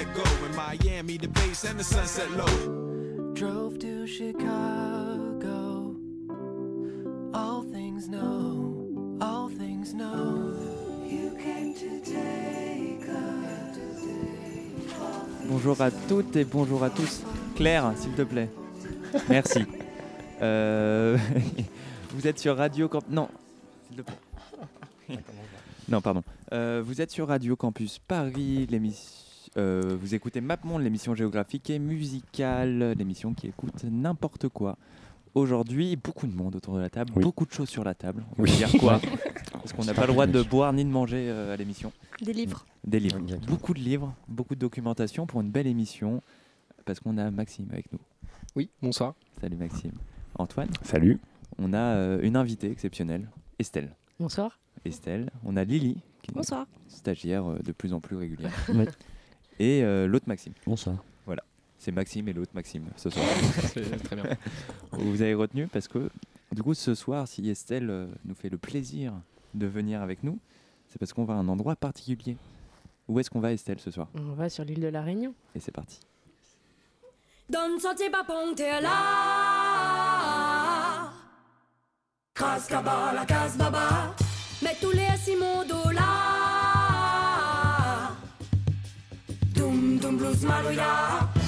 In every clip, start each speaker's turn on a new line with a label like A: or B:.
A: Let go. In Miami, the bass and the sunset low.
B: Drove to Chicago. All things know, all things know. You came to take
C: Bonjour à toutes et bonjour à tous. Claire, s'il te plaît. Merci. Euh, vous êtes sur Radio Camp... Non, s'il te plaît. Non, pardon. Euh, vous êtes sur Radio Campus Paris, l'émission... euh, vous écoutez MapMonde, l'émission géographique et musicale, l'émission qui écoute n'importe quoi. Aujourd'hui, beaucoup de monde autour de la table,
D: Oui.
C: beaucoup de choses sur la table. On
D: Oui.
C: va dire quoi Parce qu'on n'a pas le droit de boire ni de manger euh, à l'émission.
E: Des livres.
C: Des livres.
D: Exactement.
C: Beaucoup de livres, beaucoup de documentation pour une belle émission. Parce qu'on a Maxime avec nous.
D: Oui, bonsoir.
C: Salut Maxime. Antoine,
D: Salut.
C: on a euh, une invitée exceptionnelle, Estelle.
E: Bonsoir.
C: Estelle, on a Lily, qui est
E: Bonsoir.
C: stagiaire euh, de plus en plus régulière. Et euh, l'autre Maxime.
D: Bonsoir.
C: C'est Maxime et l'autre Maxime ce soir.
D: très bien.
C: Vous avez retenu parce que du coup ce soir, si Estelle euh, nous fait le plaisir de venir avec nous, c'est parce qu'on va à un endroit particulier. Où est-ce qu'on va Estelle ce soir?
E: On va sur l'île de la Réunion.
C: Et c'est parti.
F: Don soti pa ponte la Kraskaba la kasbaba Mais tous les Simon là Dum dum blues maroya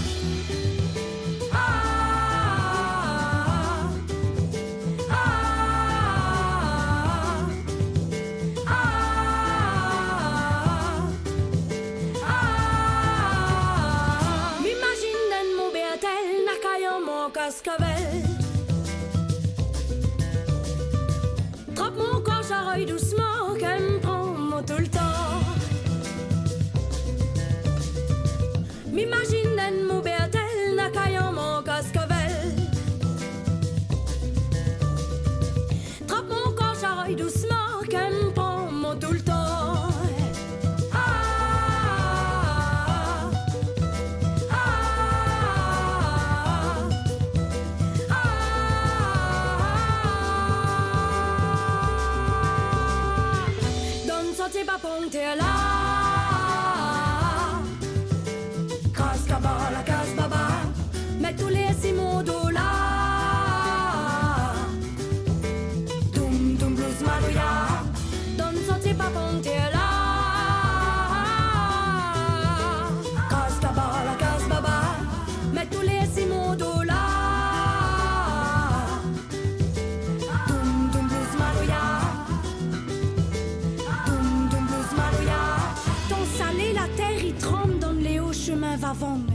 F: vavong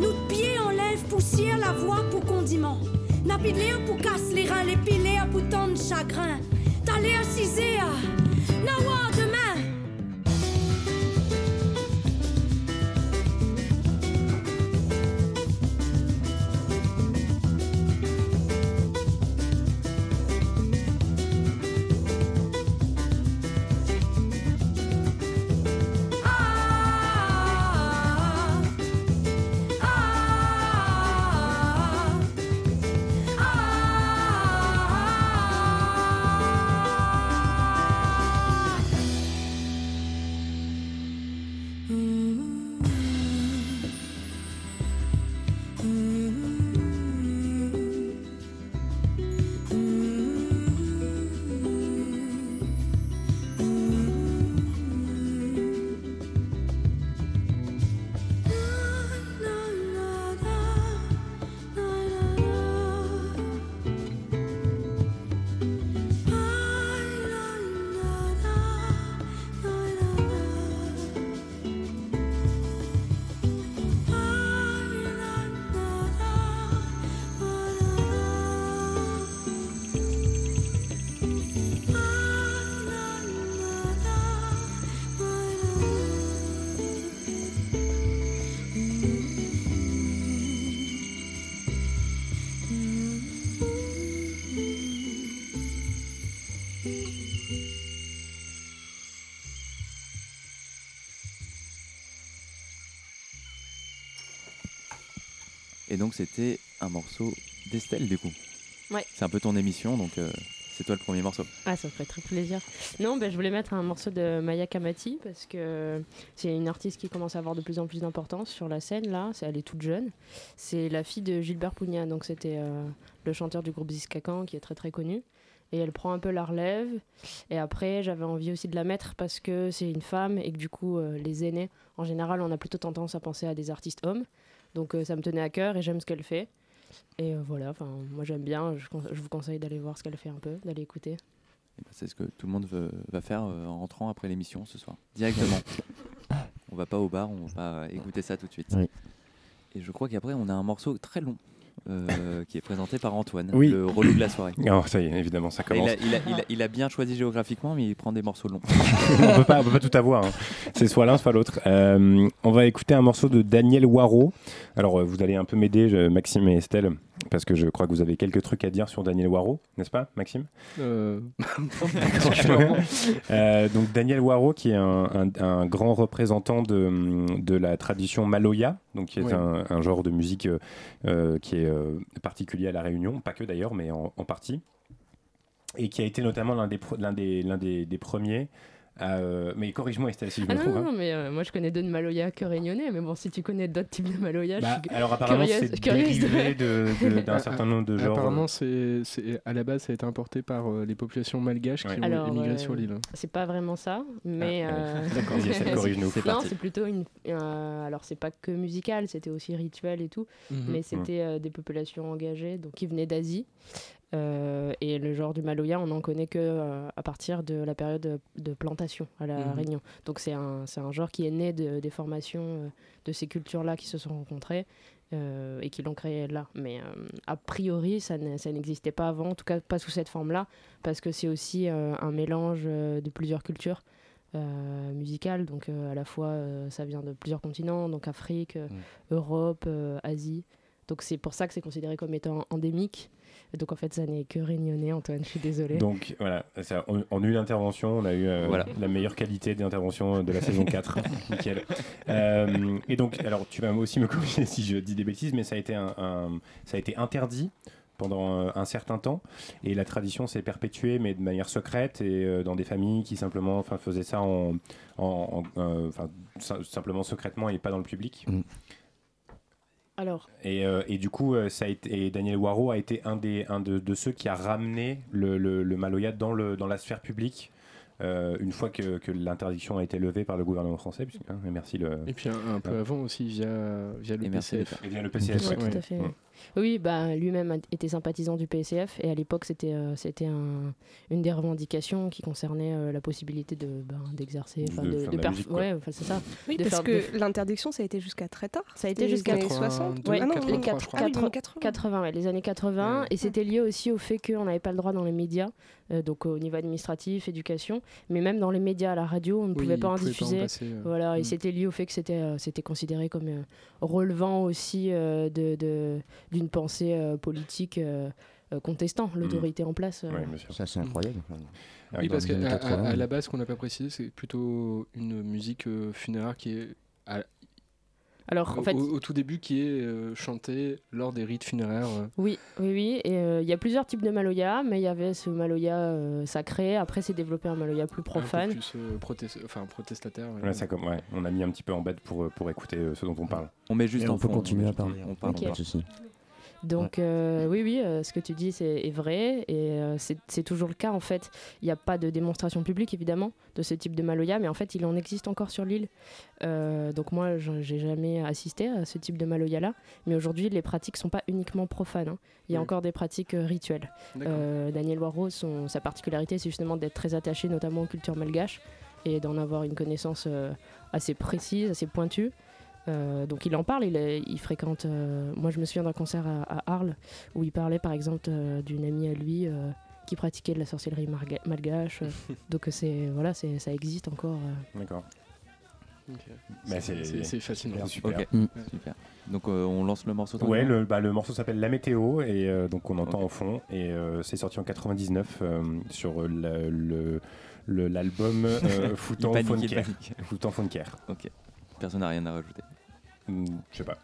F: Nous pieds enlève poussière la voix pour condiment. Napidléa pour casse les reins les pour tant de chagrin. À Nawa demain
C: donc c'était un morceau d'Estelle du coup.
E: Ouais.
C: C'est un peu ton émission, donc euh, c'est toi le premier morceau.
E: Ah, ça me ferait très plaisir. Non, ben, je voulais mettre un morceau de Maya Kamati parce que c'est une artiste qui commence à avoir de plus en plus d'importance sur la scène là. C'est- Elle est toute jeune. C'est la fille de Gilbert Pugna, donc c'était euh, le chanteur du groupe Ziskakan qui est très très connu. Et elle prend un peu la relève. Et après, j'avais envie aussi de la mettre parce que c'est une femme et que du coup, euh, les aînés, en général, on a plutôt tendance à penser à des artistes hommes. Donc euh, ça me tenait à cœur et j'aime ce qu'elle fait. Et euh, voilà, enfin, moi j'aime bien. Je, con- je vous conseille d'aller voir ce qu'elle fait un peu, d'aller écouter.
C: Et ben, c'est ce que tout le monde veut- va faire euh, en rentrant après l'émission ce soir. Directement. on va pas au bar, on va écouter ça tout de suite.
G: Oui.
C: Et je crois qu'après on a un morceau très long euh, qui est présenté par Antoine,
H: Oui.
C: le relou de la soirée.
H: Oh, ça y est, évidemment, ça
C: Il
H: commence.
C: a, il a- il a- il a bien choisi géographiquement, mais il prend des morceaux longs.
H: on peut pas, on peut pas tout avoir. hein. C'est soit l'un, soit l'autre. Euh, on va écouter un morceau de Daniel Waro. Alors, euh, vous allez un peu m'aider, Maxime et Estelle, parce que je crois que vous avez quelques trucs à dire sur Daniel Waro, n'est-ce pas, Maxime
D: Euh,
H: Euh, donc Daniel Waro, qui est un, un- un grand représentant de, de la tradition maloya, donc qui est
D: Oui.
H: un, un genre de musique euh, euh, qui est particulier à la Réunion, pas que d'ailleurs, mais en, en partie, et qui a été notamment l'un des, pro- l'un des, l'un des, des premiers. À, euh, mais corrige-moi Estelle si je
E: Ah
H: me
E: non,
H: trompe.
E: non,
H: hein.
E: non, mais euh, moi je connais deux de Maloya que réunionnais, mais bon, si tu connais d'autres types de Maloya,
H: Bah,
E: je suis
H: alors apparemment c'est dérivé d'un certain nombre de genres.
D: Apparemment, c'est, c'est- à la base, ça a été importé par euh, les populations malgaches
H: Ouais.
D: qui ont
E: Alors,
D: émigré
E: euh,
D: sur l'île.
E: C'est pas vraiment ça, mais.
H: Ah,
E: euh,
H: D'accord, corrige-nous. C'est
E: non, c'est plutôt une. euh, alors, c'est pas que musical, c'était aussi rituel et tout,
D: Mhm.
E: mais c'était euh, des populations engagées, donc qui venaient d'Asie. Euh, et le genre du Maloya, on n'en connaît que euh, à partir de la période de, de plantation à la
D: Mhm.
E: Réunion. Donc, c'est un, c'est un genre qui est né de- des formations euh, de ces cultures-là qui se sont rencontrées. et qui l'ont créé là. Mais a priori, ça ne- ça n'existait pas avant, en tout cas pas sous cette forme-là, parce que c'est aussi un mélange de plusieurs cultures musicales. Donc à la fois, ça vient de plusieurs continents, donc Afrique, euh, Europe, Asie. Donc c'est pour ça que c'est considéré comme étant endémique. Et donc en fait, ça n'est que réunionnais, Antoine, je suis désolée.
H: Donc voilà, ça, en, en une intervention, on a eu euh,
C: Voilà.
H: la meilleure qualité d'intervention de la saison 4. Nickel. Euh, et donc, alors tu vas aussi me corriger si je dis des bêtises, mais ça a été, un, un- ça a été interdit pendant euh, un certain temps et la tradition s'est perpétuée mais de manière secrète et euh, dans des familles qui simplement enfin, faisaient ça en, en- en- euh, enfin, sim- simplement secrètement et pas dans le public.
E: Alors,
H: Et, euh, et du coup, euh, ça a été, et Daniel Waro a été un, des, un de, de ceux qui a ramené le, le, le Maloya dans, le, dans la sphère publique euh, une fois que, que l'interdiction a été levée par le gouvernement français. Puisque, hein, et merci le.
D: Et puis un, un peu avant aussi, via, via le
C: Et
D: PCF.
H: Et via le PCF,
E: Ouais,
H: ouais.
E: tout à fait.
H: Ouais.
E: Oui, bah, lui-même était sympathisant du PSF et à l'époque c'était euh, c'était un- une des revendications qui concernait euh, la possibilité de ben, d'exercer,
H: De
E: de,
H: faire
E: de
H: de
E: perf- ouais, c'est ça.
I: Oui,
E: De
I: parce
E: faire-
I: que
E: de-
I: l'interdiction, ça a été jusqu'à très tard.
E: Ça a été jusqu'à
I: les années
D: 82,
I: 60.
E: Ouais,
I: Ah non,
D: les
I: non,
D: quatre-
I: je crois.
E: quatre-
I: Ah oui, non, 80.
E: 80, ouais, les années 80,
D: Ouais.
E: et c'était lié aussi au fait qu'on n'avait pas le droit dans les médias, euh, donc au niveau administratif, éducation, mais même dans les médias, à la radio, on ne
D: Oui,
E: pouvait pas en
D: pouvait pas en
E: diffuser.
D: passer, euh.
E: Voilà, et
D: Mm.
E: c'était lié au fait que c'était euh, c'était considéré comme euh, relevant aussi euh, de- de- d'une pensée euh, politique euh, euh, contestant l'autorité en place. euh.
H: Ouais.
G: Ça, c'est incroyable.
H: Ah,
D: Oui, parce qu'à à-
H: 80.
D: à la base, ce qu'on n'a pas précisé, c'est plutôt une musique euh, funéraire qui est à-
E: Alors, en
D: au,
E: fait,
D: au- au tout début qui est euh, chantée lors des rites funéraires. euh.
E: Oui, oui, oui. Et euh, il y a plusieurs types de maloya, mais il y avait ce maloya euh, sacré. Après, c'est développé un maloya plus
D: Un peu
E: profane.
D: plus euh, protes- enfin, protestataire. ouais.
H: Ouais, ça, comme, ouais, on a mis un petit peu en bête pour, pour écouter euh, ce dont on parle.
C: On met juste
G: Et
C: en
G: on peut continuer à parler.
C: On parle,
E: Ok. Donc euh, oui, oui, euh, ce que tu dis c'est est vrai et euh, c'est toujours le cas en fait. Il n'y a pas de démonstration publique évidemment de ce type de maloya, mais en fait il en existe encore sur l'île. Donc moi je- j'ai jamais assisté à ce type de maloya là, mais aujourd'hui les pratiques sont pas uniquement profanes. hein. Il y a encore des pratiques rituelles. Daniel Waro, son- sa particularité c'est justement d'être très attaché notamment aux cultures malgaches et d'en avoir une connaissance assez précise, assez pointue. Euh, donc il en parle, il, est- il fréquente. euh, moi je me souviens d'un concert à, à Arles où il parlait par exemple euh, d'une amie à lui euh, qui pratiquait de la sorcellerie malgache. euh, donc c'est voilà, c'est ça existe encore. euh.
H: D'accord.
D: Ok.
H: Bah,
D: C'est- c'est c'est fascinant.
H: Super.
C: Ok,
G: Mm.
C: super. Donc euh, on lance le morceau.
H: Ouais, le, bah, le morceau s'appelle La Météo et euh, donc on entend
C: Ok.
H: en fond et euh, c'est sorti en 99 euh, sur le- le- le- l'album euh, Fonker. Foutan Fonker.
C: Ok. Personne n'a rien à rajouter.
H: Hmm, Je sais pas.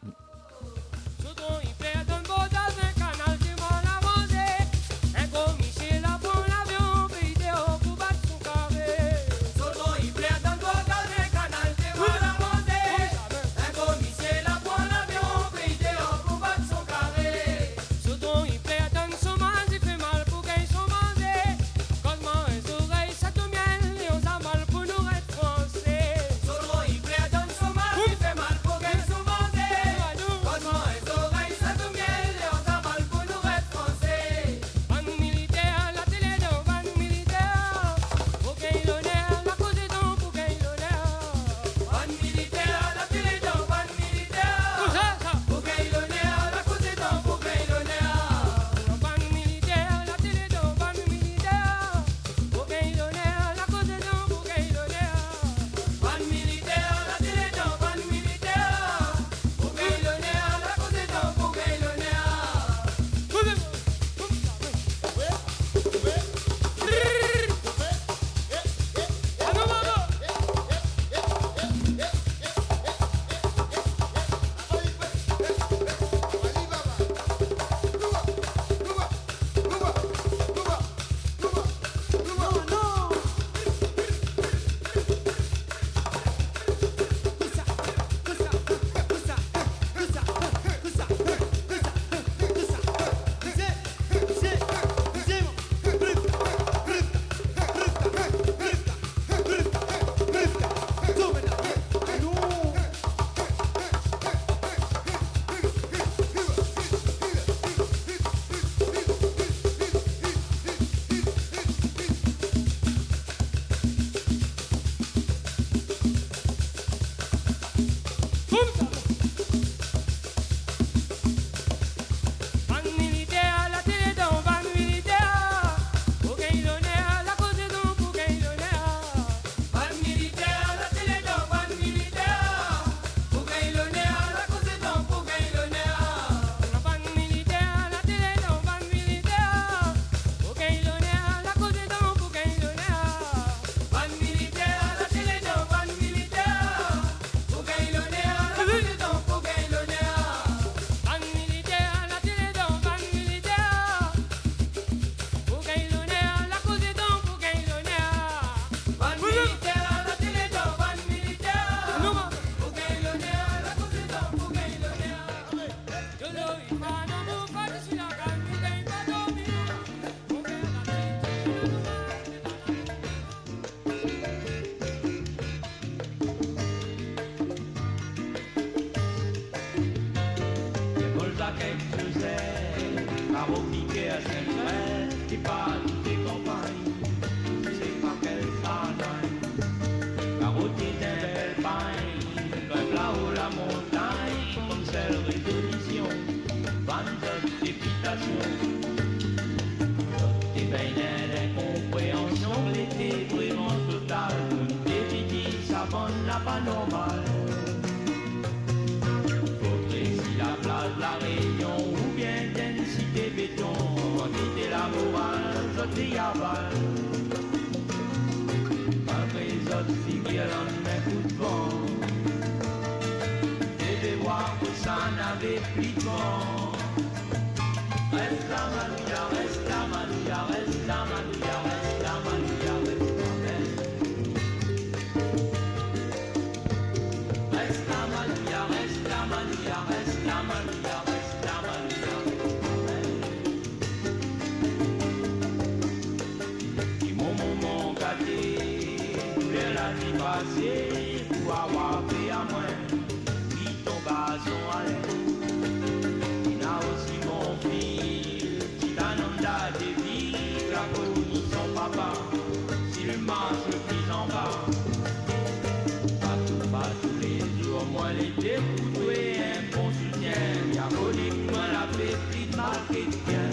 J: les prix de.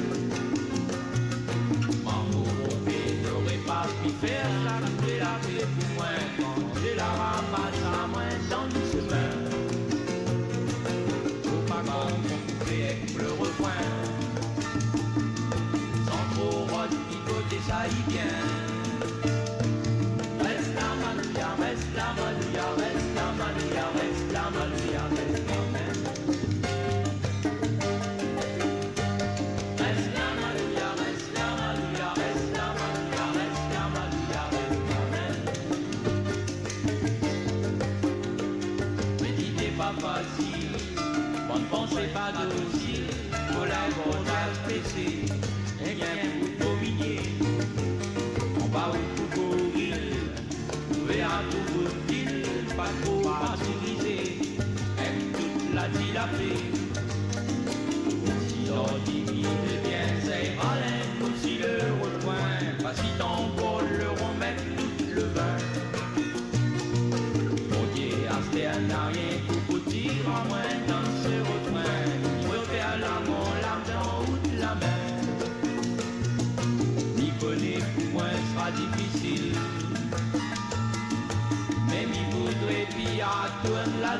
J: Maman.
C: c'est pas dossier, pour la bonne et
J: bien pour dominer, on va au courir, verra tout votre pas trop martyrisé, aime toute la dilapée. Si l'on divise bien c'est raleins, si le rejoint, pas si t'en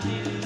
J: Thank you.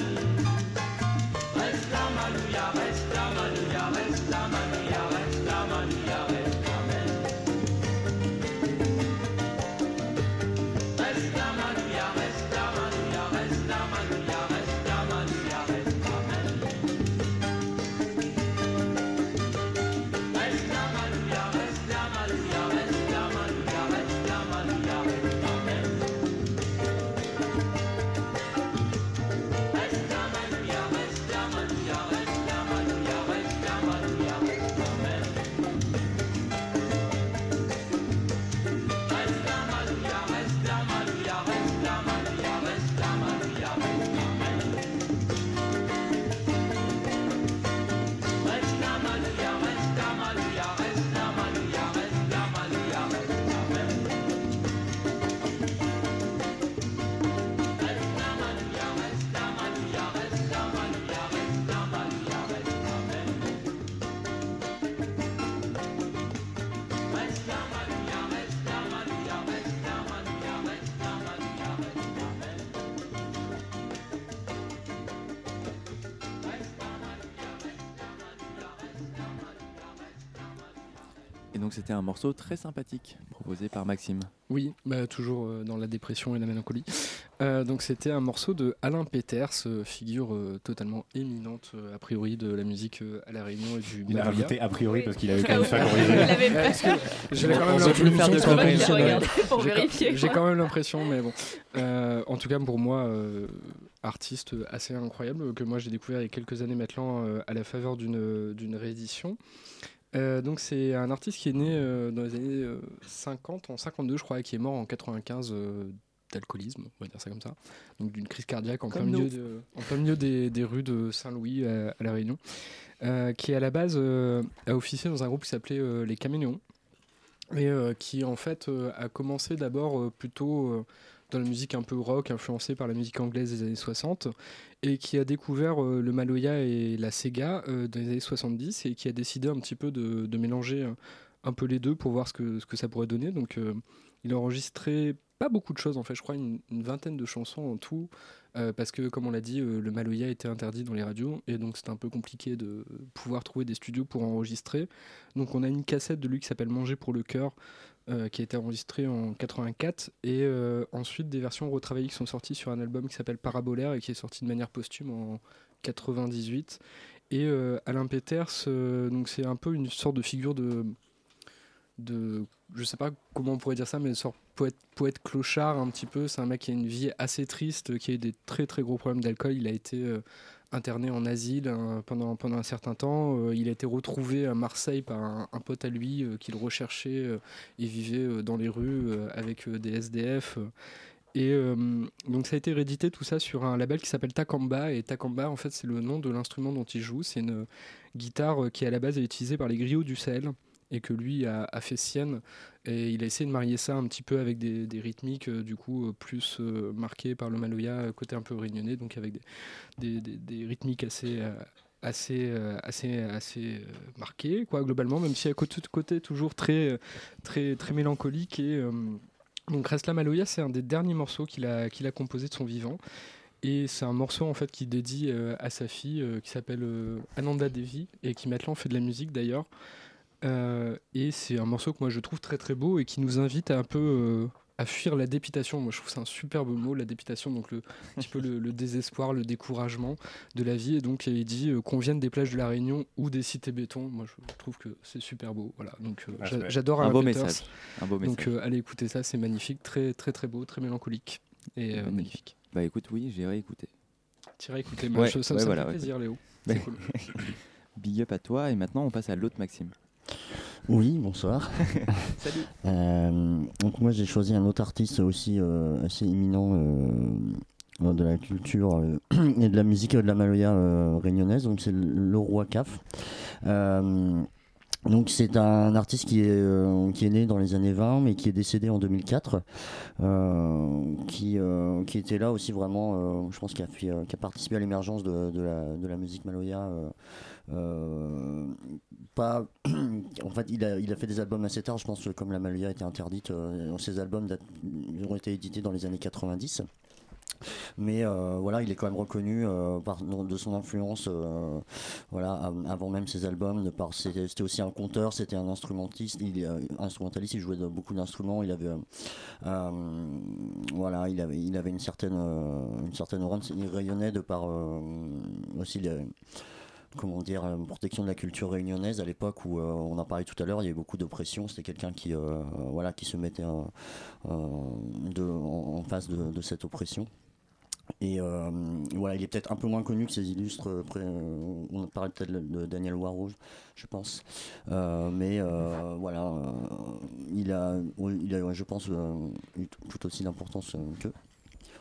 C: Donc c'était un morceau très sympathique proposé par Maxime.
D: Oui, bah, toujours euh, dans la dépression et la mélancolie. Euh, donc c'était un morceau de Alain Peters, euh, figure euh, totalement éminente euh, a priori de la musique euh, à la Réunion et du
H: Il a rajouté a priori parce qu'il avait quand même favorisé.
D: quand même l'impression- j'ai quand- même l'impression, mais bon. Euh, en tout cas, pour moi, euh, artiste assez incroyable que moi j'ai découvert il y a quelques années maintenant euh, à la faveur d'une d'une réédition. Euh, donc c'est un artiste qui est né euh, dans les années euh, 50, en 52 je crois, et qui est mort en 95 euh, d'alcoolisme, on va dire ça comme ça. Donc d'une crise cardiaque en plein milieu,
E: nous.
D: de- en plein milieu des, des rues de Saint-Louis à, à La Réunion. Euh, qui à la base euh, a officié dans un groupe qui s'appelait euh, Les Caméléons et euh, qui en fait euh, a commencé d'abord euh, plutôt euh, dans la musique un peu rock, influencée par la musique anglaise des années 60, et qui a découvert euh, le Maloya et la Sega euh, dans les années 70, et qui a décidé un petit peu de, mélanger euh, un peu les deux pour voir ce que, ça pourrait donner. Donc il a enregistré pas beaucoup de choses en fait, je crois une, vingtaine de chansons en tout, parce que comme on l'a dit, le Maloya était interdit dans les radios, et donc c'était un peu compliqué de pouvoir trouver des studios pour enregistrer. Donc on a une cassette de lui qui s'appelle Manger pour le cœur, euh, qui a été enregistrée en 84, et euh, ensuite des versions retravaillées qui sont sorties sur un album qui s'appelle Parabolaire et qui est sorti de manière posthume en 98. Et euh, Alain Peters, donc c'est un peu une sorte de figure de de je sais pas comment on pourrait dire ça mais une sorte de poète poète clochard un petit peu c'est un mec qui a une vie assez triste qui a eu des très très gros problèmes d'alcool il a été interné en asile pendant pendant un certain temps. Euh, il a été retrouvé à Marseille par un, pote à lui euh, qu'il recherchait euh, et vivait dans les rues avec des SDF et donc ça a été réédité tout ça sur un label qui s'appelle Takamba. Et Takamba en fait c'est le nom de l'instrument dont il joue. C'est une guitare qui à la base est utilisée par les griots du Sahel et que lui a, fait sienne. Et il a essayé de marier ça un petit peu avec des, rythmiques euh, du coup euh, plus euh, marquées par le Maloya côté un peu réunionnais donc avec des, rythmiques assez assez assez assez marquées quoi globalement même si à côté, côté toujours très très très mélancolique et donc Resla Maloya c'est un des derniers morceaux qu'il a qu'il composé de son vivant. Et c'est un morceau en fait qu'il dédie euh, à sa fille qui s'appelle Ananda Devi et qui maintenant fait de la musique d'ailleurs euh, et c'est un morceau que moi je trouve très très beau et qui nous invite à un peu euh, à fuir la dépitation. Moi je trouve c'est un superbe mot, la dépitation, donc le, un petit peu le, le désespoir, le découragement de la vie. Et donc il dit euh, qu'on vienne des plages de la Réunion ou des cités béton. Moi je trouve que c'est super beau. Voilà, donc euh,
C: Ah,
D: j'adore
C: un beau
D: Peters.
C: message, un beau
D: Donc
C: message.
D: euh, allez écouter ça, c'est magnifique, très très très beau, très mélancolique et euh, magnifique.
C: Bah écoute, oui, j'irai écouter.
D: T'iras écouter, moi, je- ça me fait
C: ouais.
D: plaisir, Léo. C'est cool.
C: Big up à toi et maintenant on passe à l'autre Maxime.
G: Oui, bonsoir.
C: Salut.
G: Euh, donc moi j'ai choisi un autre artiste aussi euh, assez éminent euh, de la culture et de la musique de la Maloya réunionnaise, donc c'est le, roi Caf. Donc c'est un artiste qui est, euh, qui est né dans les années 20 mais qui est décédé en 2004, euh, qui, euh, qui était là aussi vraiment, je pense qu'il a, fait, qui a participé à l'émergence de, de la, de la musique Maloya. Euh, pas, en fait, il a, il fait des albums assez tard. Je pense que comme la Maloya était interdite, euh, ces albums ont été édités dans les années 90. Mais euh, voilà, il est quand même reconnu de son influence, voilà, av- avant même ses albums. C'était, aussi un conteur, c'était un instrumentiste, il, instrumentaliste, il jouait de beaucoup d'instruments. Il avait, voilà, il avait, il une certaine, une certaine. Il rayonnait de par aussi les, comment dire, euh, protection de la culture réunionnaise à l'époque où euh, on en parlait tout à l'heure, il y avait beaucoup d'oppression. C'était quelqu'un qui, euh, voilà, qui se mettait en, face de, cette oppression. Et voilà, il est peut-être un peu moins connu que ses illustres. on parlait peut-être de Daniel Warrouge, je pense. Mais voilà, il a, il a, je pense, eu tout aussi d'importance qu'eux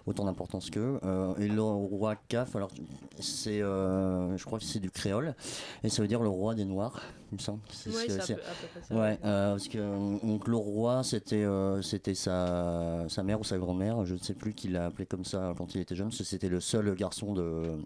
G: autant d'importance qu'eux. Euh, et le roi Caf, alors c'est, euh, je crois que c'est du créole, et ça veut dire le roi des Noirs, il me semble. C'est-
E: Ouais,
G: c'est-
E: à peu- à peu près ça,
G: Ouais,
E: ouais.
G: euh, parce que donc, le roi, c'était euh, c'était sa, sa mère ou sa grand-mère, je ne sais plus qui l'a appelé comme ça quand il était jeune, parce que c'était le seul garçon de,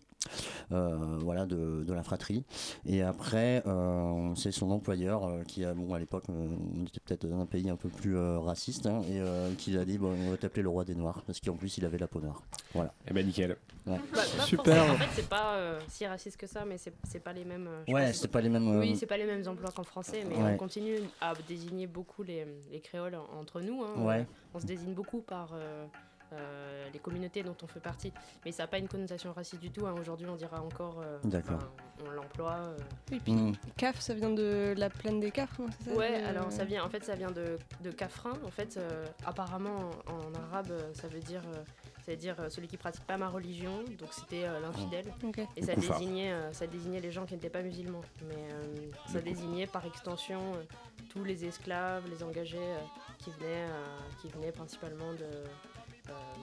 G: euh, voilà, de, de la fratrie. Et après, euh, c'est son employeur euh, qui a, bon, à l'époque, euh, on était peut-être dans un pays un peu plus euh, raciste, hein, et euh, qui a dit bon, on va t'appeler le roi des Noirs, parce qu'en plus, il avait la peau noire. Voilà.
H: Eh ben nickel.
G: Ouais.
E: Bah, pas forcément. En fait, c'est pas euh, si raciste que ça, mais c'est c'est pas les mêmes. euh,
G: Ouais, c'est pas les mêmes, euh,
E: Oui, c'est pas les mêmes mêmes emplois qu'en français, mais
G: Ouais.
E: on continue à désigner beaucoup les, les créoles en- entre nous. hein.
G: Ouais.
E: On se désigne beaucoup par euh, euh, les communautés dont on fait partie. Mais ça n'a pas une connotation raciste du tout. hein. Aujourd'hui, on dira encore. euh,
G: D'accord.
E: enfin, On l'emploie. euh.
I: Oui, puis
G: Mm.
I: CAF, ça vient de la plaine des Cafres, non, c'est ça
E: Ouais, alors ça vient, en fait, ça vient de, de Kafrin. En fait, euh, apparemment, en, en arabe, euh, ça veut dire, euh, ça veut dire euh, celui qui pratique pas ma religion. Donc c'était euh, l'infidèle.
I: Ok.
E: Et ça désignait, euh, ça désignait les gens qui n'étaient pas musulmans. Mais euh, ça désignait par extension euh, tous les esclaves, les engagés euh, qui venaient, euh, qui venaient principalement de euh,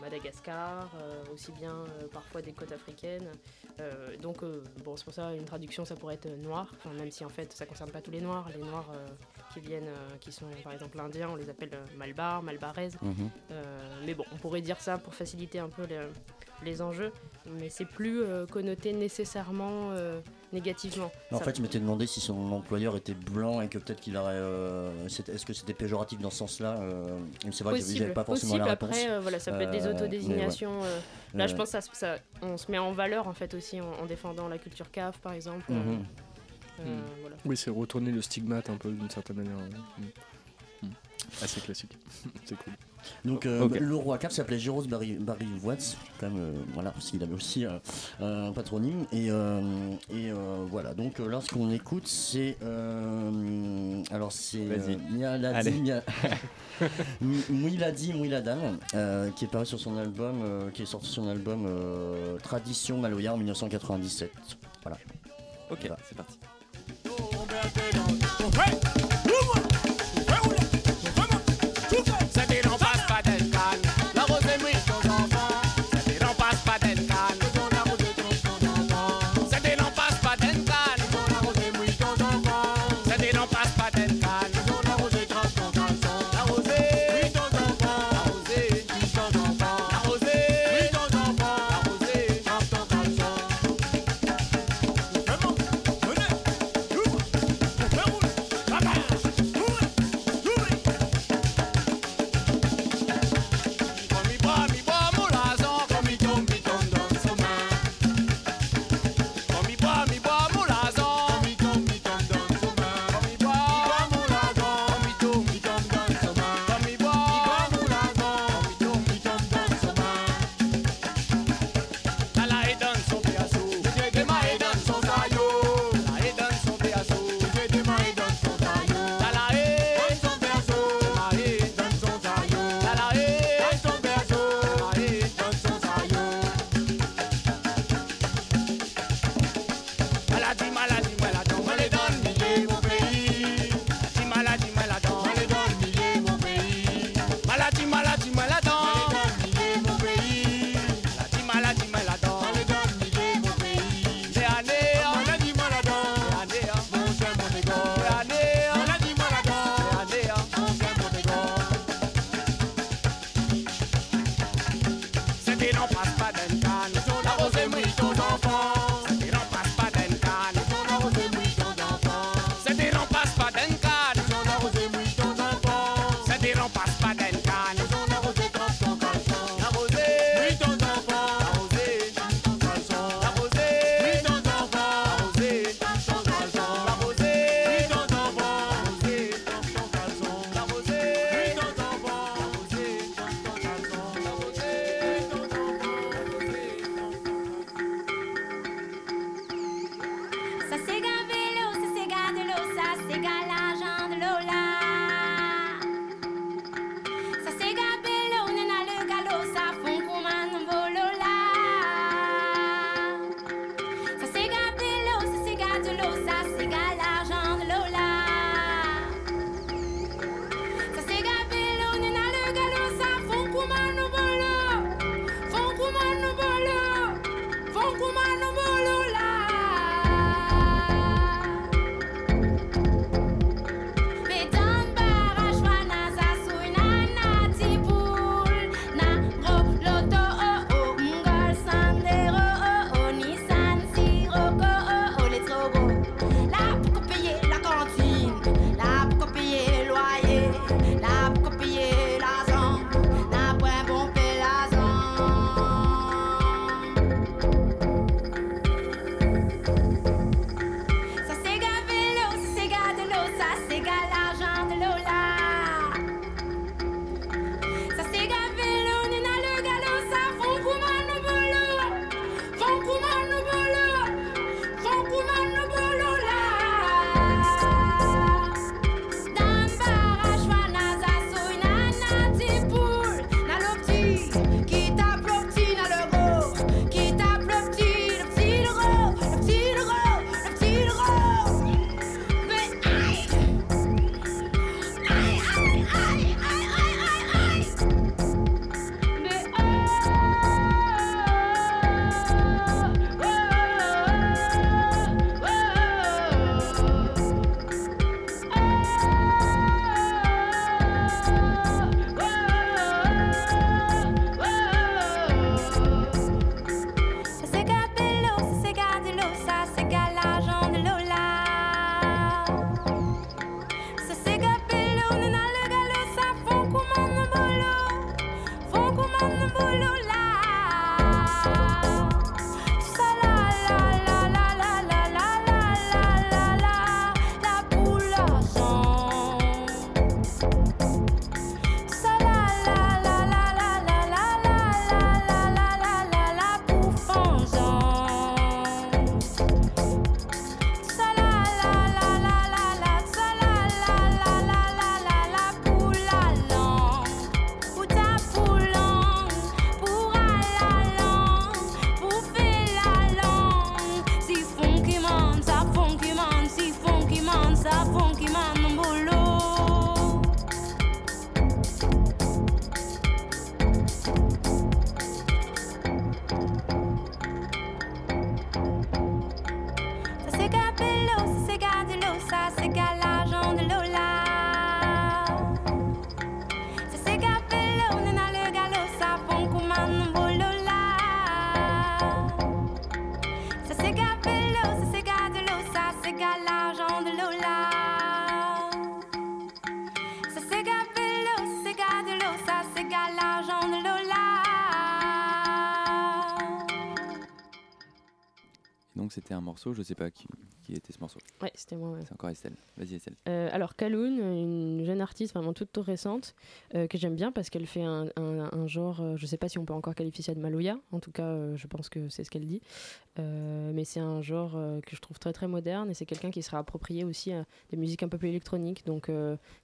E: Madagascar, euh, aussi bien euh, parfois des côtes africaines. Euh, donc euh, bon, c'est pour ça une traduction, ça pourrait être euh, noir. Enfin, même si en fait ça concerne pas tous les noirs. Les noirs euh, qui viennent, euh, qui sont par exemple indiens, on les appelle euh, malbar, malbaraises.
G: Mhm.
E: Euh, mais bon, on pourrait dire ça pour faciliter un peu les, les enjeux, mais c'est plus euh, connoté nécessairement euh, négativement.
G: En
E: Ça-
G: fait, je m'étais demandé si son employeur était blanc et que peut-être qu'il aurait. euh, Est-ce que c'était péjoratif dans ce sens-là euh, C'est vrai que
E: possible,
G: j'avais pas forcément
E: possible.
G: la réponse.
E: Après, euh, voilà, ça peut être des
G: ouais.
E: autodésignations. euh, Là, je pense que ça, ça- on se met en valeur en fait aussi en, en défendant la culture CAF, par exemple.
G: Mhm.
E: euh,
D: Mm.
E: voilà.
D: Oui, c'est retourner le stigmate un peu d'une certaine manière. Mm. Mm. Assez classique. c'est cool.
G: Donc euh, le roi Cap s'appelait Géros Barry, Barry Watts, comme euh, voilà, parce qu'il avait aussi euh, un patronyme. Et, euh, et euh, voilà, donc là ce qu'on écoute c'est euh, alors c'est
K: Vas-y.
G: Mialadi,
K: Allez.
G: Mia- Mi- Mouiladi Mouiladan, euh, qui est paru sur son album, euh, qui est sorti sur son album euh, Tradition Maloya en 1997. Voilà.
K: Ok,
G: Voilà.
K: c'est parti.
C: Donc c'était un morceau, je sais pas qui, qui était ce morceau.
E: Ouais, c'était moi. ouais.
C: C'est encore Estelle. Vas-y Estelle.
E: Euh, alors Kaloun, une jeune artiste vraiment toute, toute récente euh, que j'aime bien parce qu'elle fait un, un- un genre, euh, je sais pas si on peut encore qualifier ça de maloya, en tout cas euh, je pense que c'est ce qu'elle dit, mais c'est un genre que je trouve très très moderne et c'est quelqu'un qui sera approprié aussi à des musiques un peu plus électroniques, donc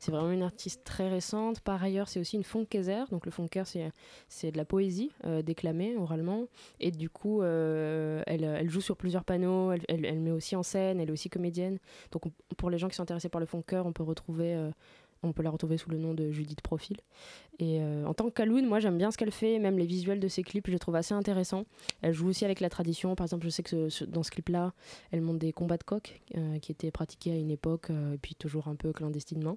E: c'est vraiment une artiste très récente. Par ailleurs c'est aussi une funkezer, donc le funker c'est c'est de la poésie déclamée oralement et du coup elle, elle joue sur plusieurs panneaux, elle, elle- elle met aussi en scène, elle est aussi comédienne. Donc on- pour les gens qui sont intéressés par le funker, on peut retrouver, euh, on peut la retrouver sous le nom de Judith Profil. Et euh, en tant que Kaloun, moi j'aime bien ce qu'elle fait, même les visuels de ses clips, je les trouve assez intéressants. Elle joue aussi avec la tradition. Par exemple, je sais que ce- ce- dans ce clip-là, elle montre des combats de coq euh, qui étaient pratiqués à une époque, euh, et puis toujours un peu clandestinement.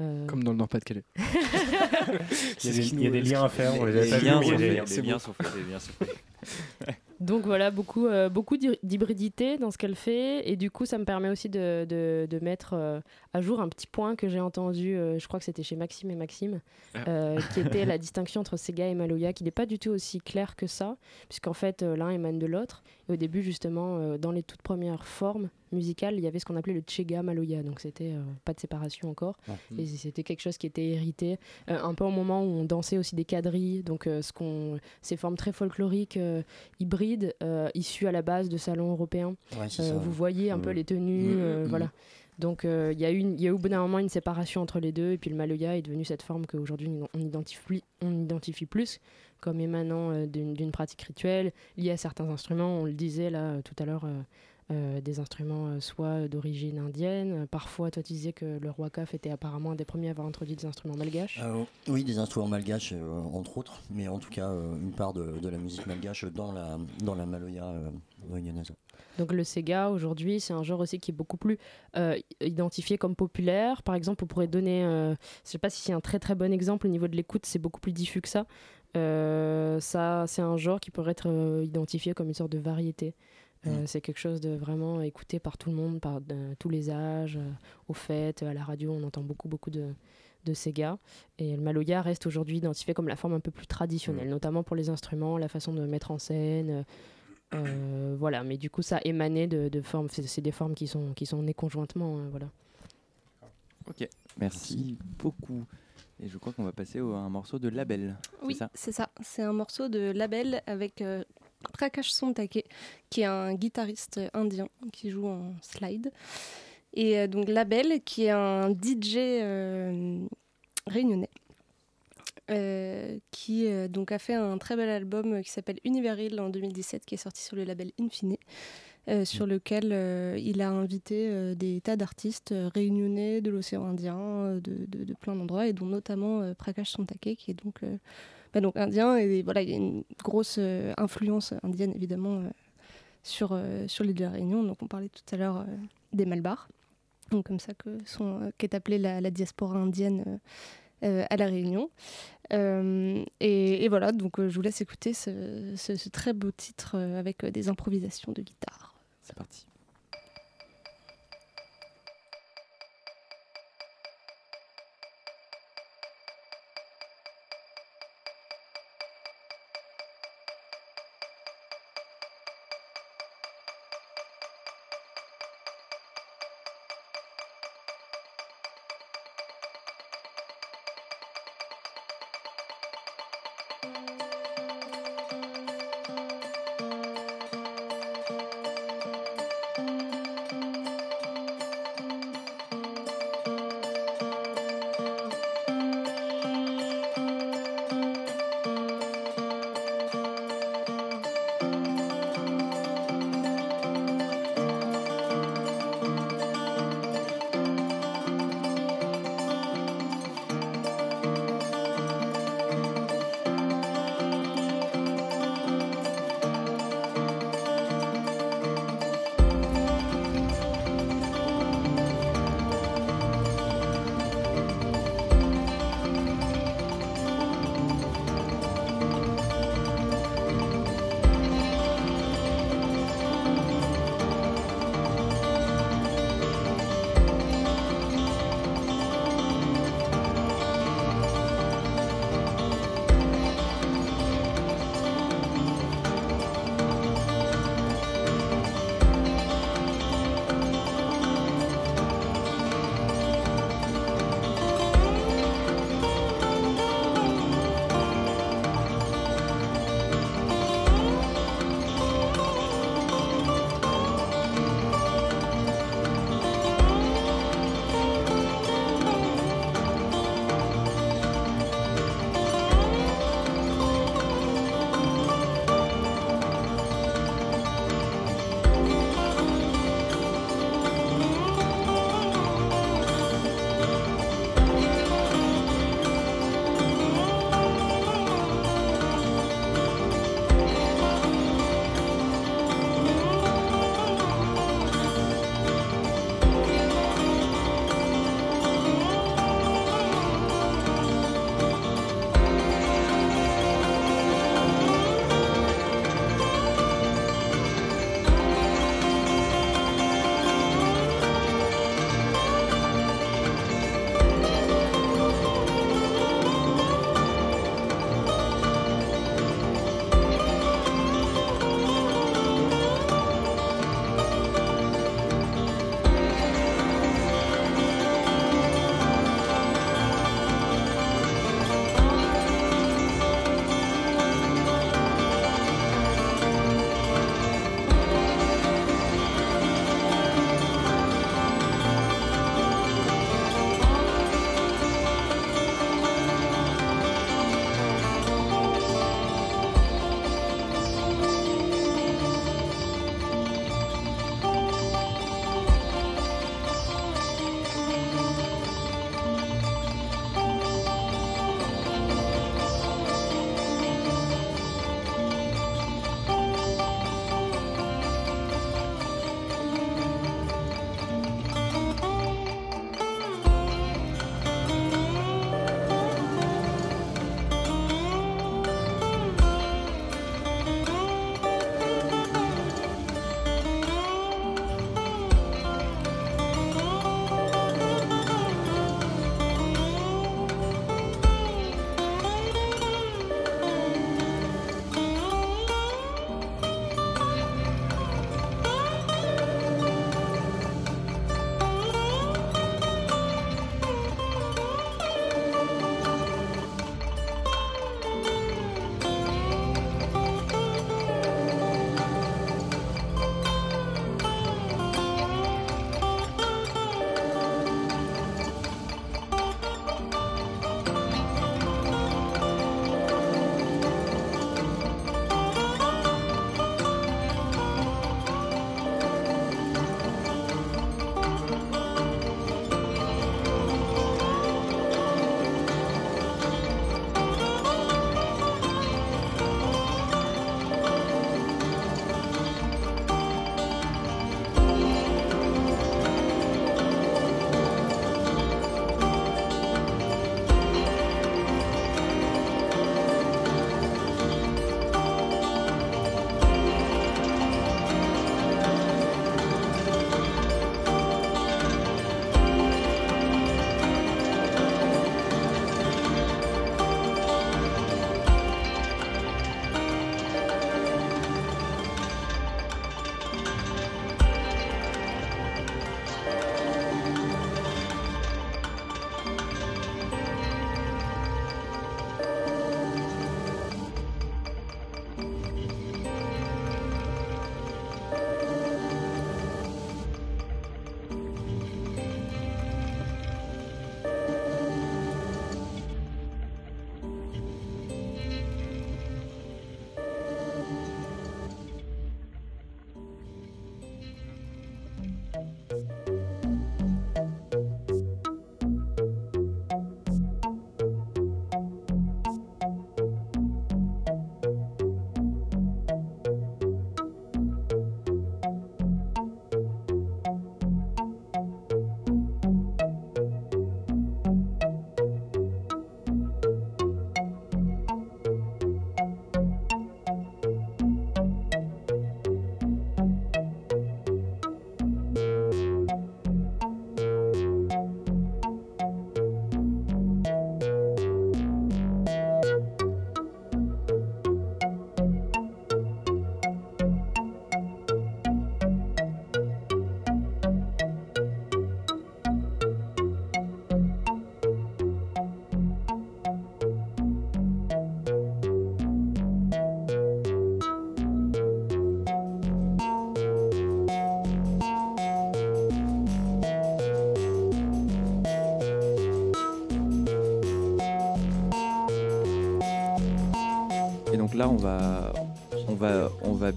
E: Euh,
D: Comme dans le Nord-Pas-de-Calais.
H: Il y a des- il y a des liens à faire, on les
C: liens sont
H: des
C: faits,
H: liens.
C: les
H: C'est
C: liens
H: beau.
C: sont faits, les liens sont faits.
E: Donc voilà, beaucoup, euh, beaucoup d'hy- d'hybridité dans ce qu'elle fait. Et du coup, ça me permet aussi de, de- de mettre euh, à jour un petit point que j'ai entendu, euh, je crois que c'était chez Maxime et Maxime,
L: Ah.
E: Euh, qui était la distinction entre Sega et Maloya, qui n'est pas du tout aussi claire que ça, puisqu'en fait, euh, l'un émane de l'autre. Et au début, justement, euh, dans les toutes premières formes musicales, il y avait ce qu'on appelait le Chega Maloya. Donc c'était pas de séparation encore. Et c'était quelque chose qui était hérité, un peu au moment où on dansait aussi des quadrilles, donc ce qu'on, ces formes très folkloriques, hybrides, issues à la base de salons européens.
G: Ouais,
E: vous voyez un peu les tenues,
G: Mhm,
E: euh,
G: mhm.
E: voilà. Donc euh, il y a eu, au bout d'un moment une séparation entre les deux, et puis le Maloya est devenu cette forme qu'aujourd'hui on identifie, on identifie plus comme émanant euh, d'une d'une pratique rituelle liée à certains instruments. On le disait là euh, tout à l'heure. Euh, des instruments euh, soit d'origine indienne. Parfois, toi, tu disais que le roi Kaf était apparemment un des premiers à avoir introduit des instruments malgaches.
G: Euh, oui, des instruments malgaches, entre autres, mais en tout cas, une part de, de la musique malgache dans la, dans la maloya réunionnaise.
E: Donc le Sega aujourd'hui, c'est un genre aussi qui est beaucoup plus identifié comme populaire. Par exemple, on pourrait donner, je sais pas si c'est un très très bon exemple au niveau de l'écoute, c'est beaucoup plus diffus que ça. Ça, c'est un genre qui pourrait être identifié comme une sorte de variété. Euh, C'est quelque chose de vraiment écouté par tout le monde, par de- tous les âges. euh, aux fêtes, à la radio, on entend beaucoup beaucoup de de Sega et le Maloya reste aujourd'hui identifié comme la forme un peu plus traditionnelle, notamment pour les instruments, la façon de mettre en scène, euh, euh, voilà, mais du coup, ça émanait de, de formes. C'est c'est des formes qui sont, qui sont nées conjointement. hein, voilà.
C: Ok, merci beaucoup. Et je crois qu'on va passer au- à un morceau de label.
I: Oui,
C: C'est ça?
I: c'est ça. C'est un morceau de label avec euh, Prakash Sontake, qui est un guitariste indien qui joue en slide. Et euh, donc label, qui est un DJ euh, réunionnais. euh, qui euh, donc a fait un très bel album euh, qui s'appelle Univeril en 2017 qui est sorti sur le label Infine sur lequel il a invité des tas d'artistes réunionnais de l'océan Indien, de, de- de plein d'endroits, et dont notamment Prakash Sontake, qui est donc, donc indien. Et voilà, il y a une grosse euh, influence indienne, évidemment, euh, sur, euh, sur l'île de la Réunion. Donc on parlait tout à l'heure des Malbars, donc comme ça que sont, qu'est appelée la, diaspora indienne à la Réunion. Et, voilà, donc je vous laisse écouter ce, très beau titre avec des improvisations de guitare.
C: C'est parti.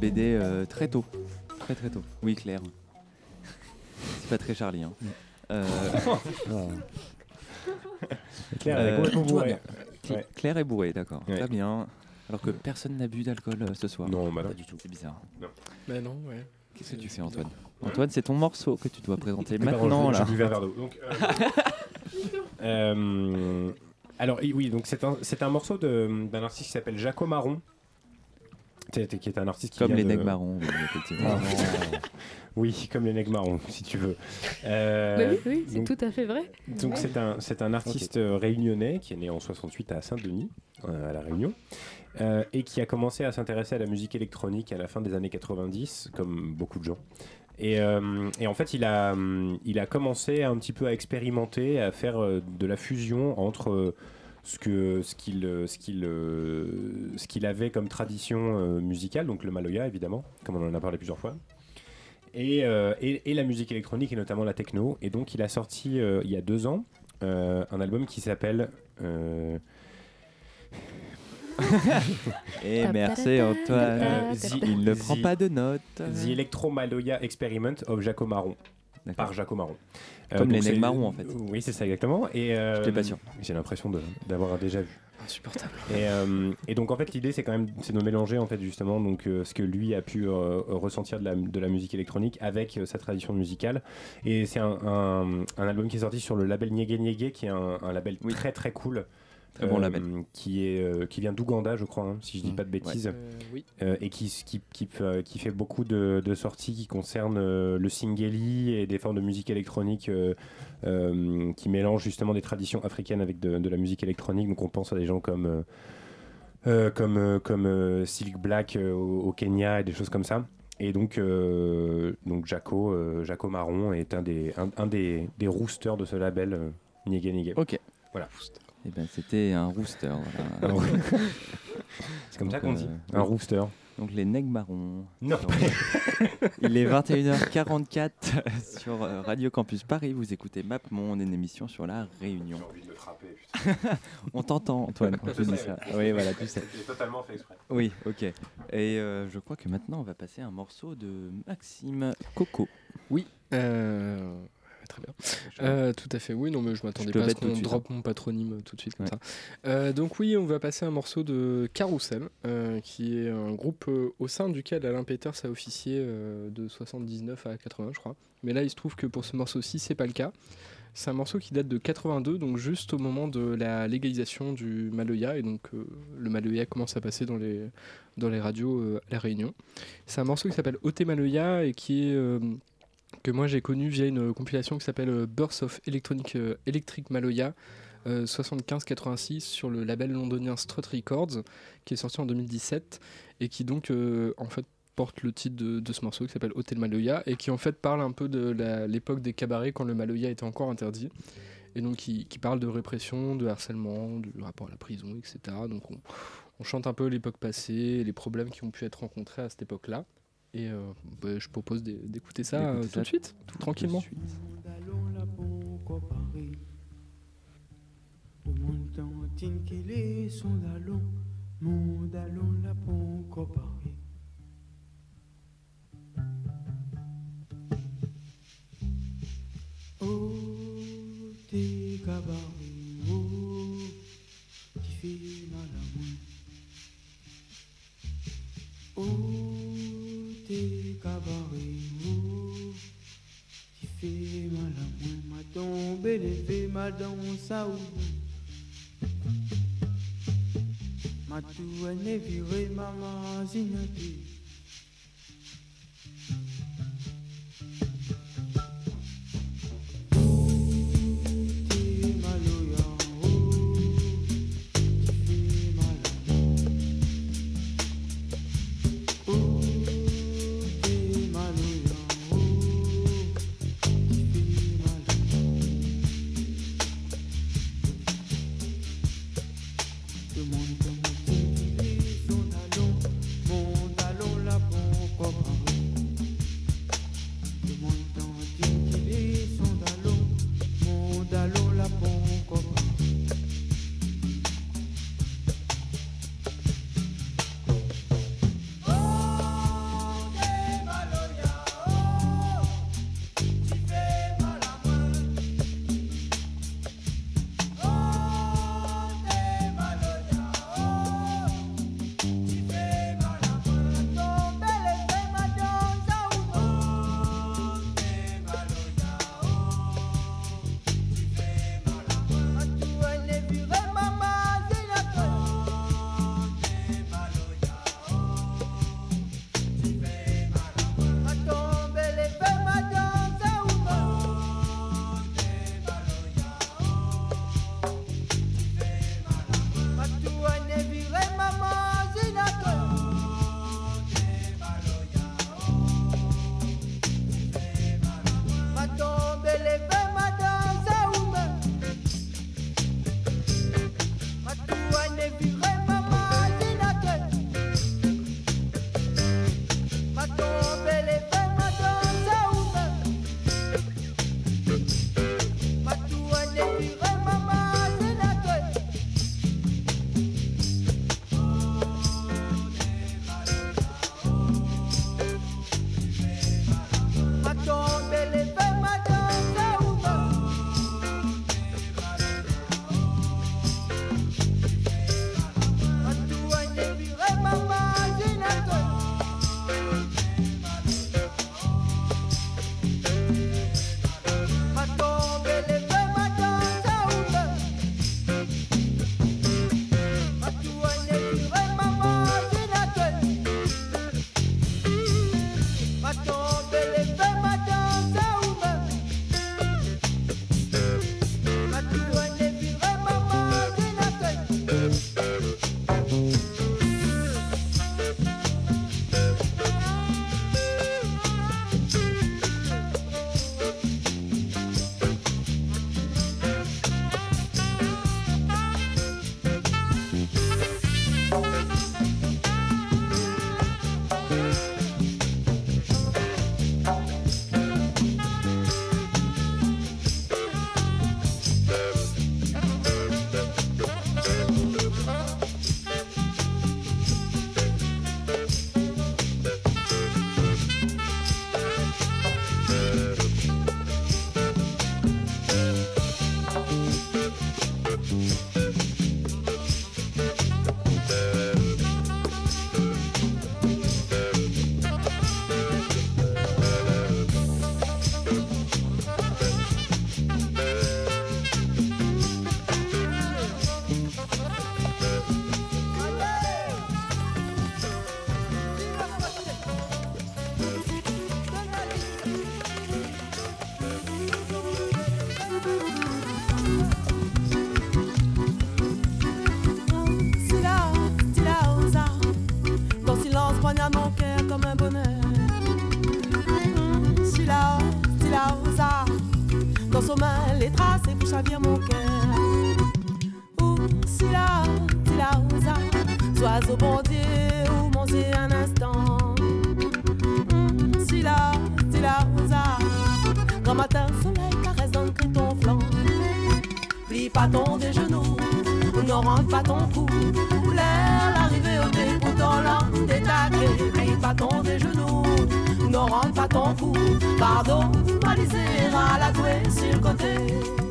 C: BD euh, très tôt. Très très tôt. Oui, Claire. C'est pas très Charlie. Hein. Euh,
H: Claire, elle est complètement
C: va
H: bourrée. Ouais.
C: Claire est bourrée, d'accord.
H: Ouais.
C: Très bien. Alors que personne n'a bu d'alcool euh, ce soir.
H: Non, bah non.
C: pas du tout. C'est bizarre.
D: Bah non, ouais.
C: Qu'est-ce que tu fais, Antoine? Antoine, c'est ton morceau que tu dois présenter maintenant
H: je-
C: là.
H: je buvais un verre d'eau. Donc, euh, euh, alors oui, donc c'est un, c'est un morceau de- d'un artiste qui s'appelle Jaco Marron. Qui est qui est un artiste qui
C: Comme
H: vient
C: les
H: de-
C: marrons, oui, effectivement.
H: oui, comme les marrons, si tu veux. Euh,
E: Bah oui, oui, c'est tout à fait vrai.
H: Donc c'est un, c'est un artiste euh, réunionnais qui est né en 68 à Saint-Denis, euh, à La Réunion, euh, et qui a commencé à s'intéresser à la musique électronique à la fin des années 90, comme beaucoup de gens. Et, euh, et en fait, il a, hum, il a commencé un petit peu à expérimenter, à faire de la fusion entre euh, ce que ce qu'il euh, ce qu'il euh, ce qu'il avait comme tradition euh, musicale, donc le maloya évidemment, comme on en a parlé plusieurs fois, et, euh, et, et la musique électronique et notamment la techno. Et donc il a sorti euh, il y a deux ans euh, un album qui s'appelle euh,
C: Et merci Antoine.
H: Euh, The-
C: Il ne prend pas de notes.
H: The Electro Maloya Experiment of Jaco Marron. Par Jaco Marron. Euh,
C: Comme les marrons, en fait.
H: Oui, c'est ça exactement. Et euh,
C: J'étais pas sûr.
H: J'ai l'impression de- d'avoir déjà vu.
D: Insupportable.
H: Et, euh, et donc en fait l'idée c'est quand même c'est de mélanger en fait justement donc euh, ce que lui a pu euh, ressentir de la, de la musique électronique avec sa tradition musicale et c'est un, un- un album qui est sorti sur le label Nyege Nyege qui est un, un label très très cool
C: bon label.
H: qui est euh, qui vient d'Ouganda je crois hein, si je dis
C: Mm.
H: pas de bêtises
D: Ouais. Euh, oui.
H: Euh, et qui, qui, qui, fait- qui fait beaucoup de, de sorties qui concernent euh, le singeli et des formes de musique électronique euh, euh, qui mélangent justement des traditions africaines avec de, de la musique électronique. Donc on pense à des gens comme, euh, euh, comme, euh, comme euh, Silk Black euh, au, au Kenya et des choses comme ça. Et donc, euh, donc Jaco, euh, Jaco Marron est un des, un, un des, des roosters de ce label euh, Nyege Nyege.
C: Ok.
H: Voilà.
C: Eh ben, c'était un rooster. voilà.
H: C'est comme ça qu'on dit,
C: euh,
H: un rooster.
C: Donc les nègres marrons.
H: Non.
C: Sur- Il est 21h44 sur euh, Radio Campus Paris. Vous écoutez Map Monde, une émission sur la Réunion.
H: J'ai envie de me frapper.
C: On t'entend, Antoine, quand tu dis ça. Oui, voilà, tu sais.
H: J'ai totalement fait exprès.
C: Oui, ok. Et euh, je crois que maintenant, on va passer à un morceau de Maxime Coco.
D: Oui. euh, Très bien. Euh, tout à fait, oui. Non, mais je m'attendais
C: te
D: pas à ce qu'on drop mon patronyme euh, tout de suite comme
C: Ouais.
D: ça. Euh, donc oui, on va passer à un morceau de Carousel, euh, qui est un groupe au sein duquel Alain Peters a officié de 79 à 80, je crois. Mais là, il se trouve que pour ce morceau-ci, c'est pas le cas. C'est un morceau qui date de 82, donc juste au moment de la légalisation du Maloya, et donc euh, le Maloya commence à passer dans les, dans les radios euh, à La Réunion. C'est un morceau qui s'appelle Ote Maloya et qui est euh, que moi j'ai connu via une compilation qui s'appelle euh, Birth of Electronic, euh, Electric Maloya euh, 75-86 sur le label londonien Strut Records qui est sorti en 2017 et qui donc euh, en fait porte le titre de, ce morceau qui s'appelle Hotel Maloya et qui en fait parle un peu de l'époque des cabarets quand le Maloya était encore interdit et donc qui, parle de répression, de harcèlement, du rapport à la prison, etc. Donc on, on chante un peu l'époque passée, les problèmes qui ont pu être rencontrés à cette époque-là. Et euh, bah, je propose d'é- d'écouter ça euh,
C: D'écouter
D: tout
C: ça
D: de suite,
C: tout de
D: tranquillement.
C: suite.
L: Le monde en tin qu'il est son dallon, mon dallon la pon comparé. Oh, t'es cabaret, oh, qui fait mal à moi. Oh, t'es cabaret, qui fait mal à moi. Ma tombe élevée, ma danse à ou. Ma est virée, maman zignotée.
M: Ton sommeil, les traces et vous chavire mon cœur. Ou si là, si là, osa, sois au bon ou Dieu un instant. Hmm, Si là, si là, osa, quand matin soleil caresse dans le cri ton flanc. Plie pas ton des genoux, ne rentre pas ton cou. L'air l'arrivée au début dans l'âme des taquets. Plie pas ton des genoux, ne rentre pas ton cou. Pardon, malisé à la douée sur le côté.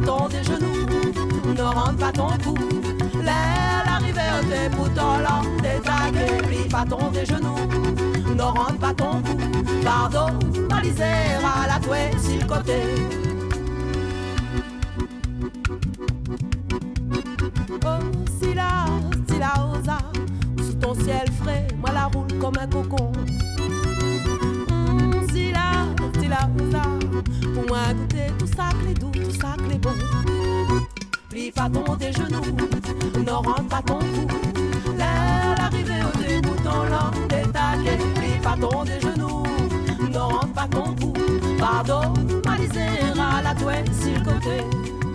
M: Pas ton des genoux, ne rentre pas ton cou. L'air l'arrivée au début dans l'homme des taquets. Plie pas ton des genoux, ne rentre pas ton cou. Pardon, malisère à la touée sur le côté. Oh, si la, si la osa, sous ton ciel frais, moi la roule comme un cocon. Mm, si la, si la osa, pour moi goûter tout ça les Plie pas ton des genoux, ne rentre pas ton cou. L'arrivée au début dans l'homme des taquets. Plie pas ton des genoux, ne rentre pas ton cou. Pardon, malisère à la douée sur le côté.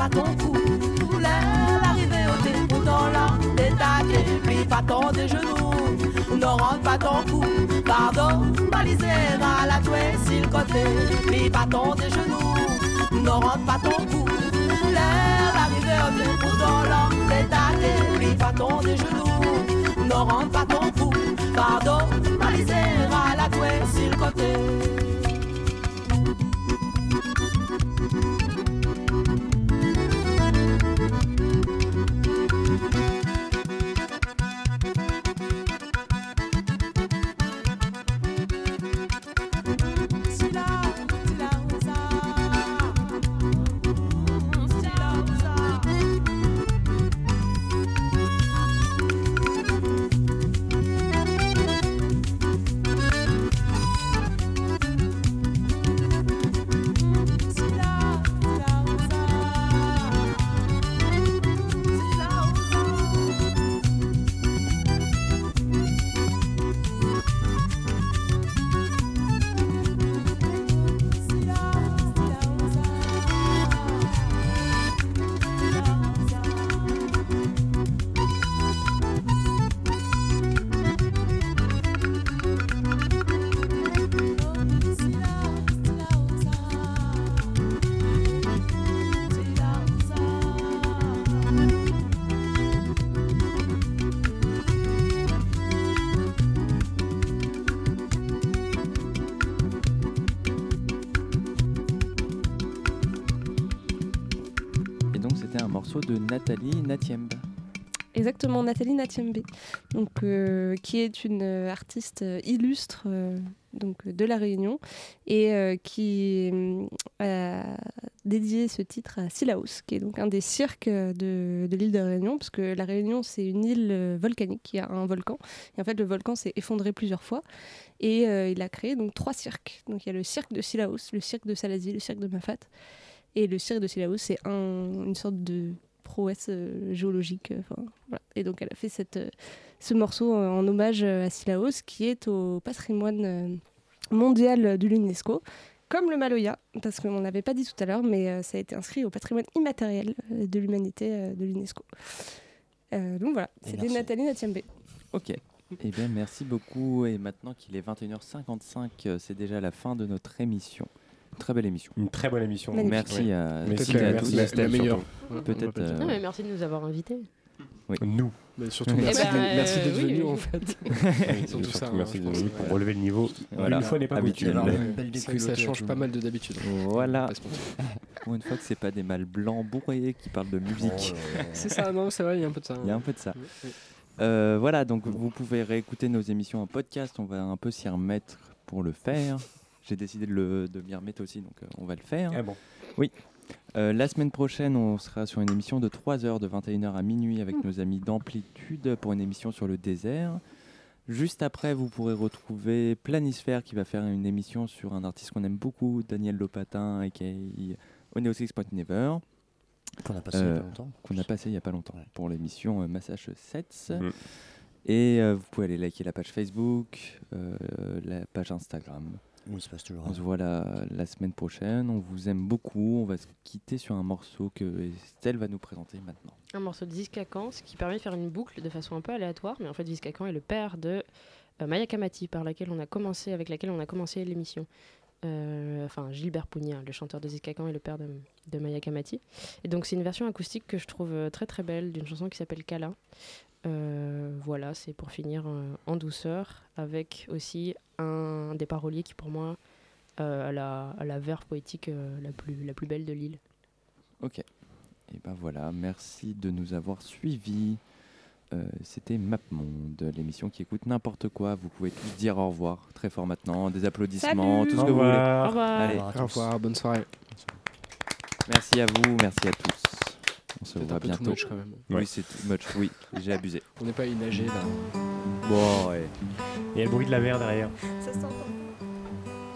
M: Pas ton l'arrivée au début dans l'âme des taquets. Plie pas ton des genoux, ne rentre pas ton cou. Pardon, balisère à la sur le côté. Plie pas ton des genoux, ne rentre pas ton cou. L'arrivée au début dans l'âme des taquets. Plie pas ton des genoux, ne rentre pas ton
C: Nathalie Natiembe.
I: Exactement, Nathalie Natiembe, donc, euh, qui est une euh, artiste euh, illustre donc, de La Réunion et qui a dédié ce titre à Silaos, qui est donc un des cirques de, l'île de Réunion, parce que La Réunion, c'est une île volcanique, qui a un volcan. Et en fait, le volcan s'est effondré plusieurs fois et il a créé donc trois cirques. Donc il y a le cirque de Silaos, le cirque de Salazie, le cirque de Mafat. Et le cirque de Silaos, c'est un- une sorte de prouesse euh, géologique. euh, enfin, voilà. Et donc elle a fait cette, euh, ce morceau en hommage à Silaos, qui est au patrimoine mondial de l'UNESCO, comme le Maloya, parce qu'on n'avait pas dit tout à l'heure, mais euh, ça a été inscrit au patrimoine immatériel de l'humanité euh, de l'UNESCO. Euh, donc voilà, c'était. Nathalie Natiembe.
C: Ok. Eh bien, merci beaucoup. Et maintenant qu'il est 21h55, euh, c'est déjà la fin de notre émission. Très belle émission.
H: Une très bonne émission.
C: Merci
H: Oui.
C: à
H: Merci à tous. La- la meilleure. Ouais,
C: Peut-être. euh,
E: Non, mais merci de nous avoir invités.
C: oui.
H: Nous.
D: Mais surtout,
E: Eh
D: merci
E: ben,
D: d'être- merci
E: euh,
D: d'être
E: oui,
D: venu
E: oui.
D: en fait.
H: Oui,
D: Surtout
H: surtout
D: ça,
H: merci
D: hein,
H: de
D: je pense,
H: venir pour
D: voilà.
H: relever le niveau.
C: Voilà.
H: Une fois n'est pas
C: Habituel. Ouais.
D: Ça change pas mal de d'habitude.
C: Voilà. Pour une fois que c'est pas des mâles blancs bourrés qui parlent de musique.
D: C'est ça, non, c'est vrai, il y a un peu de ça.
C: Il y a un peu de ça. Euh, voilà, donc vous pouvez réécouter nos émissions en podcast. On va un peu s'y remettre pour le faire. J'ai décidé de, le- de m'y remettre aussi, donc euh, on va le faire.
H: Ah bon.
C: Oui. Euh, la semaine prochaine, on sera sur une émission de 3 heures, de 21h à minuit, avec nos amis d'Amplitude pour une émission sur le désert. Juste après, vous pourrez retrouver Planisphère qui va faire une émission sur un artiste qu'on aime beaucoup, Daniel Lopatin, et qui est Oneo Six Point Never.
G: Qu'on a passé il y a
C: Euh,
G: pas longtemps.
C: Qu'on a passé il n'y a pas longtemps pour l'émission euh, Massachusetts.
H: Mm.
C: Et euh, vous pouvez aller liker la page Facebook, euh, la page Instagram.
G: Il se passe toujours.
C: On se voit la, la semaine prochaine. On vous aime beaucoup. On va se quitter sur un morceau que Estelle va nous présenter maintenant.
E: Un morceau de Ziskakan, ce qui permet de faire une boucle de façon un peu aléatoire, mais en fait Ziskakan est le père de euh, Maya Kamati, par laquelle on a commencé, avec laquelle on a commencé l'émission. Euh, enfin, Gilbert Pugna, le chanteur de Ziskakan, est le père de, de Maya Kamati. Et donc c'est une version acoustique que je trouve euh, très très belle d'une chanson qui s'appelle Kala. Euh, voilà, c'est pour finir euh, en douceur, avec aussi un des paroliers qui pour moi euh, a, la, a la verve poétique euh, la, plus, la plus belle de l'île.
C: Ok. Et ben voilà, merci de nous avoir suivis. Euh, C'était MapMonde, l'émission qui écoute n'importe quoi. Vous pouvez tous dire au revoir très fort maintenant, des applaudissements,
D: Salut
C: tout ce
D: Au
C: que vous voulez.
D: revoir. Au revoir.
C: Allez.
D: Au revoir, bonne soirée.
C: Merci à vous, merci à tous. On se voit
D: un peu too
C: bientôt.
D: much, quand même.
C: Oui, c'est too much, oui, j'ai abusé.
D: On n'est pas inagé là.
C: Bon, ouais.
H: Il y a le bruit de la mer derrière.
I: Ça s'entend.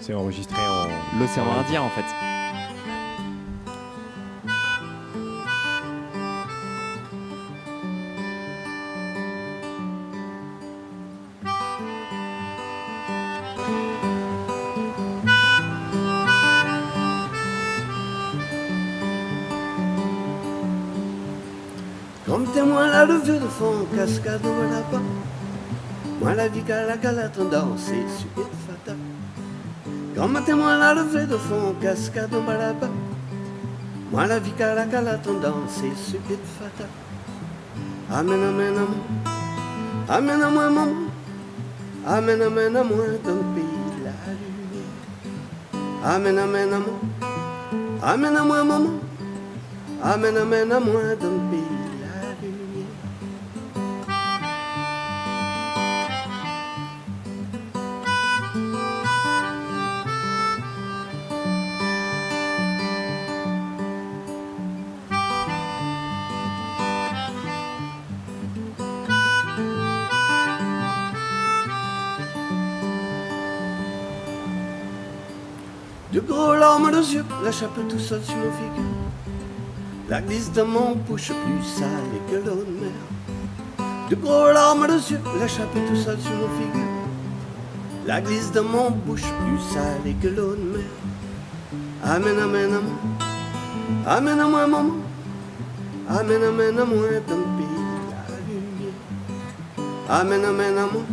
H: C'est enregistré en.
C: L'océan
H: en-
C: Indien en fait.
N: Cascade là-bas. Moi la vie qu'à la tendance et super fata. Comme témoin la levée de fond, cascade là-bas. Moi la vie qu'à la tendance et super fata. Amen, amen, amen. Amen, amen, maman. Amen, amen, amen, dans le pays de la lumière. Amen, amen, amen. Amen, amen, maman. Amen, amen, amen, dans le pays aux yeux, la chape tout seul sur mon figure. La glisse de mon bouche plus sale que l'eau de mer. De gros larmes aux yeux, la chape tout seul sur mon figure. La glisse de mon bouche plus sale que l'eau de mer. Amen, amen, amen. Amen, amen, maman. Amen, amen, amen, pays de la lumière. Amen, amen, amen.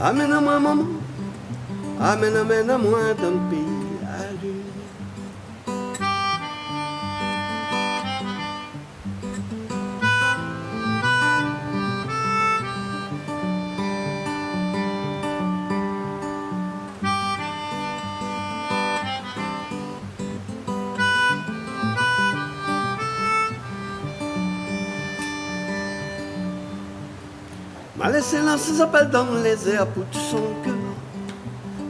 N: Amen, amen, maman. Amen, amen, amen, dans le Lancer ses appels dans les airs pour tout son cœur.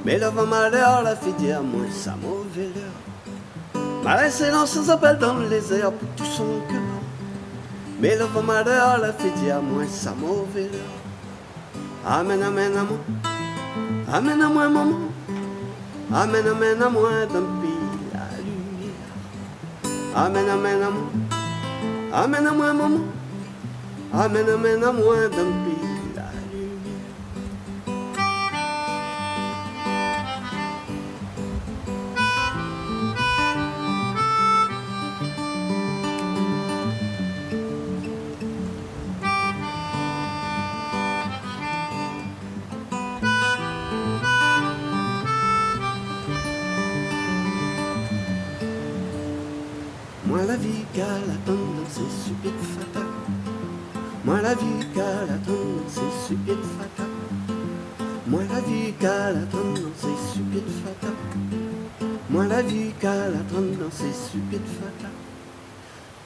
N: Mais le vent malheur l'a fait dire moi sa mauvaise heure. M'a ses appels dans les airs pour tout son cœur. Mais le vent malheur l'a fait dire moi sa mauvaise heure. Amen, amen, amen. Amen, amen, maman. Amen, amen, amen, dans le pays la lumière. Amen, amen, amen. Amen, amen, maman. Amen, amen, amen, dans le pays Moi la vie qu'elle attend dans ses stupides fata. Moi la vie qu'elle attend dans ses stupides fata. Moi la vie qu'elle attend dans ses stupides fata.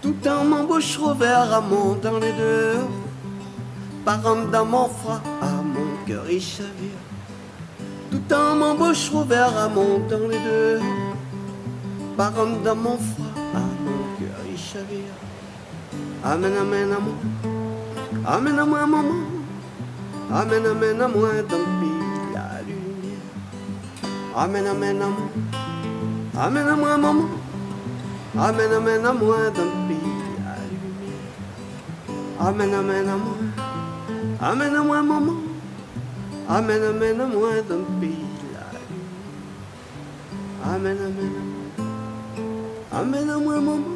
N: Tout en m'embauche revers à mon dans les deux. Parent dans mon froid, à mon cœur il chavire. Tout en m'embauche revers à mon dans les deux. Parent dans mon froid, à mon cœur il chavire. Amen, amen, à moi. Amen, à moi, maman. Amen, amen, à moi, dans la lumière. Amen, amen, à moi. Amen, à moi, maman. Amen, amen, à moi, dans la lumière. Amen, amen, à moi. Amen, à moi, maman. Amen, amen, à moi, dans la lumière. Amen, amen, à moi. Amen, à moi.